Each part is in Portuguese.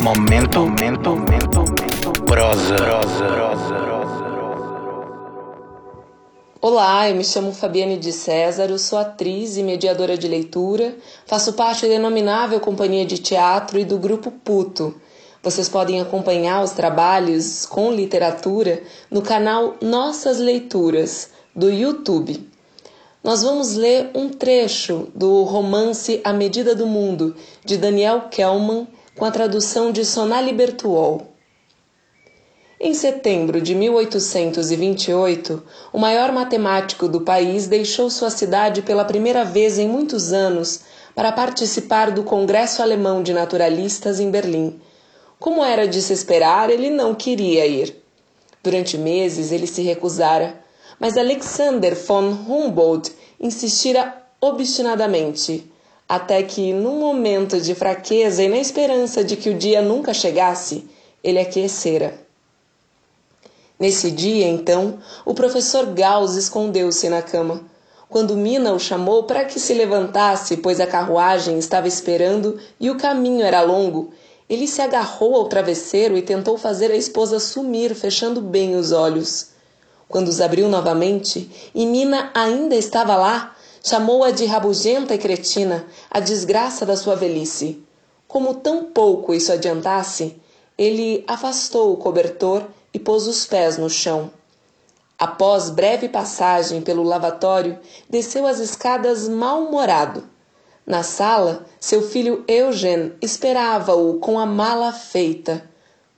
Momento, momento, momento, momento. Prosa, prosa, prosa. Olá, eu me chamo Fabiane de César, eu sou atriz e mediadora de leitura, faço parte da denominável companhia de teatro e do grupo Puto. Vocês podem acompanhar os trabalhos com literatura no canal Nossas Leituras, do YouTube. Nós vamos ler um trecho do romance A Medida do Mundo, de Daniel Kellman, com a tradução de Sonali Bertuol. Em setembro de 1828, o maior matemático do país deixou sua cidade pela primeira vez em muitos anos para participar do Congresso Alemão de Naturalistas em Berlim. Como era de se esperar, ele não queria ir. Durante meses ele se recusara, mas Alexander von Humboldt insistira obstinadamente, até que, num momento de fraqueza e na esperança de que o dia nunca chegasse, ele aquecera. Nesse dia, então, o professor Gauss escondeu-se na cama. Quando Mina o chamou para que se levantasse, pois a carruagem estava esperando e o caminho era longo, ele se agarrou ao travesseiro e tentou fazer a esposa sumir, fechando bem os olhos. Quando os abriu novamente e Mina ainda estava lá, chamou-a de rabugenta e cretina, a desgraça da sua velhice. Como tão pouco isso adiantasse, ele afastou o cobertor e pôs os pés no chão. Após breve passagem pelo lavatório, desceu as escadas mal-humorado. Na sala, seu filho Eugen esperava-o com a mala feita.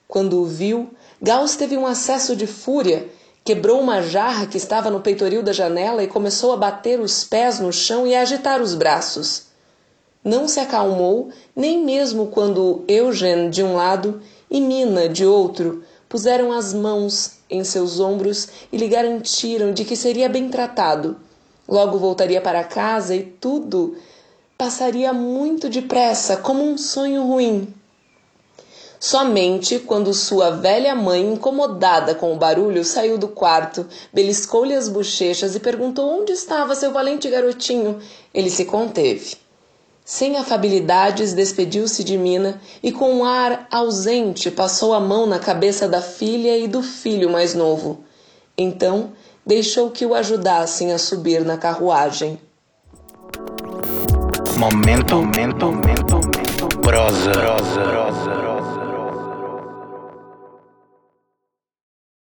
Quando o viu, Gauss teve um acesso de fúria, quebrou uma jarra que estava no peitoril da janela e começou a bater os pés no chão e a agitar os braços. Não se acalmou, nem mesmo quando Eugen, de um lado, e Mina, de outro, puseram as mãos em seus ombros e lhe garantiram de que seria bem tratado. Logo voltaria para casa e tudo passaria muito depressa, como um sonho ruim. Somente quando sua velha mãe, incomodada com o barulho, saiu do quarto, beliscou-lhe as bochechas e perguntou onde estava seu valente garotinho, ele se conteve. Sem afabilidades, despediu-se de Mina e, com um ar ausente, passou a mão na cabeça da filha e do filho mais novo. Então, deixou que o ajudassem a subir na carruagem. Momento, momento, momento, momento. Prosa, prosa, prosa.